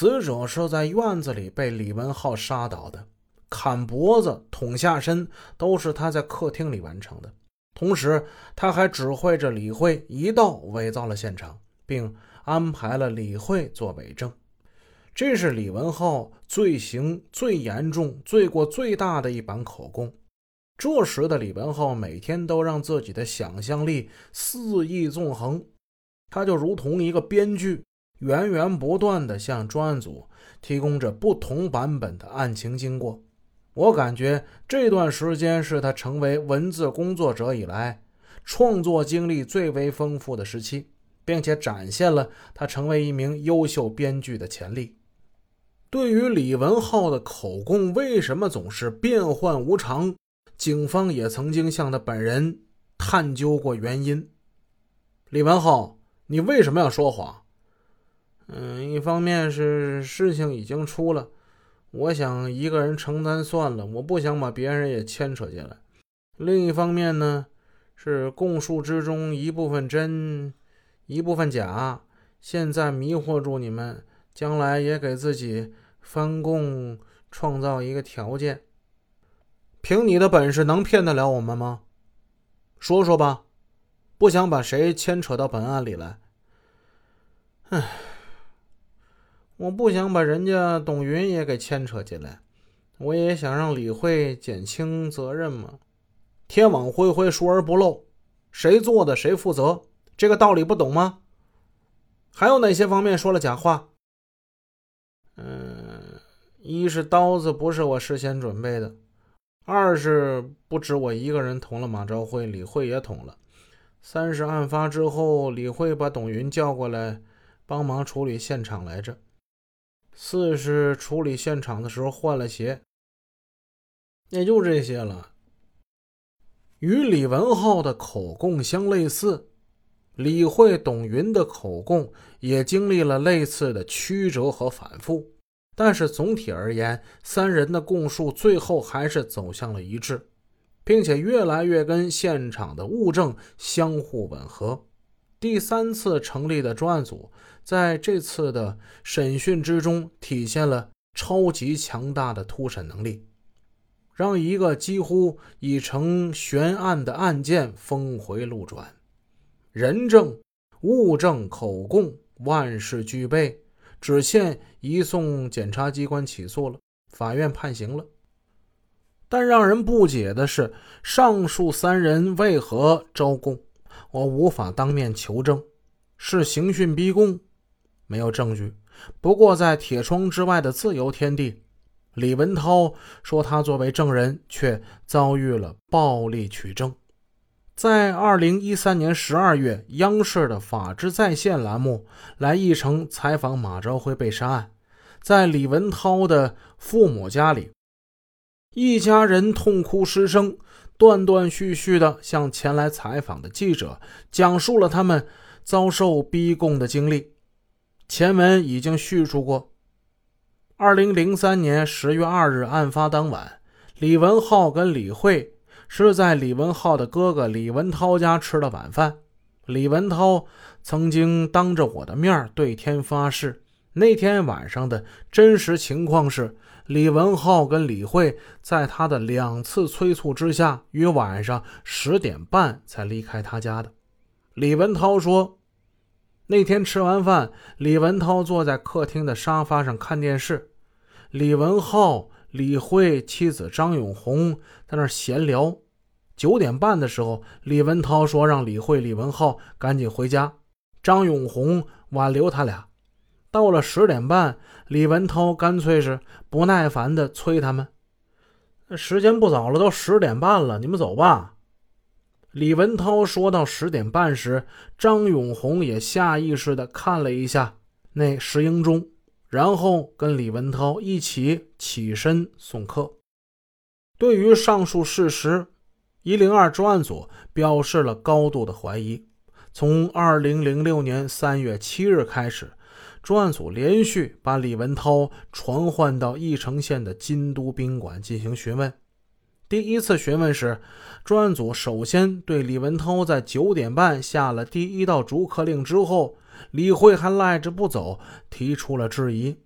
死者是在院子里被李文浩杀倒的，砍脖子、捅下身都是他在客厅里完成的。同时，他还指挥着李慧一道伪造了现场，并安排了李慧做伪证。这是李文浩罪行最严重、罪过最大的一版口供。这时的李文浩每天都让自己的想象力肆意纵横，他就如同一个编剧，源源不断地向专案组提供着不同版本的案情经过。我感觉这段时间是他成为文字工作者以来创作经历最为丰富的时期，并且展现了他成为一名优秀编剧的潜力。对于李文浩的口供为什么总是变幻无常？警方也曾经向他本人探究过原因。李文浩，你为什么要说谎？嗯，一方面是事情已经出了，我想一个人承担算了，我不想把别人也牵扯进来。另一方面呢，是供述之中一部分真，一部分假，现在迷惑住你们，将来也给自己翻供创造一个条件。凭你的本事，能骗得了我们吗？说说吧，不想把谁牵扯到本案里来。唉，我不想把人家董云也给牵扯进来，我也想让李慧减轻责任嘛。天网恢恢，疏而不漏，谁做的谁负责，这个道理不懂吗？还有哪些方面说了假话？嗯，一是刀子不是我事先准备的。二是不止我一个人捅了马昭辉，李慧也捅了。三是案发之后，李慧把董云叫过来帮忙处理现场来着。四是处理现场的时候换了鞋。也就这些了。与李文浩的口供相类似，李慧、董云的口供也经历了类似的曲折和反复。但是总体而言，三人的供述最后还是走向了一致，并且越来越跟现场的物证相互吻合。第三次成立的专案组在这次的审讯之中体现了超级强大的突审能力，让一个几乎已成悬案的案件峰回路转，人证、物证、口供万事俱备。只欠移送检察机关起诉了，法院判刑了。但让人不解的是，上述三人为何招供？我无法当面求证，是刑讯逼供，没有证据。不过在铁窗之外的自由天地，李文涛说他作为证人，却遭遇了暴力取证。在二零一三年十二月，央视的《法治在线》栏目来义城采访马朝辉被杀案，在李文涛的父母家里，一家人痛哭失声，断断续续地向前来采访的记者讲述了他们遭受逼供的经历。前文已经叙述过，二零零三年十月二日案发当晚，李文浩跟李慧。是在李文浩的哥哥李文涛家吃了晚饭。李文涛曾经当着我的面对天发誓，那天晚上的真实情况是，李文浩跟李慧在他的两次催促之下，于晚上十点半才离开他家的。李文涛说，那天吃完饭，李文涛坐在客厅的沙发上看电视，李文浩。李慧妻子张永红在那闲聊。九点半的时候，李文涛说让李慧、李文浩赶紧回家，张永红挽留他俩。到了十点半，李文涛干脆是不耐烦地催他们：“时间不早了，都十点半了，你们走吧。”李文涛说到十点半时，张永红也下意识地看了一下那石英钟。然后跟李文涛一起起身送客。对于上述事实，一零二专案组表示了高度的怀疑。从二零零六年三月七日开始，专案组连续把李文涛传唤到义城县的金都宾馆进行询问。第一次询问时，专案组首先对李文涛在九点半下了第一道逐客令之后。李慧还赖着不走，提出了质疑。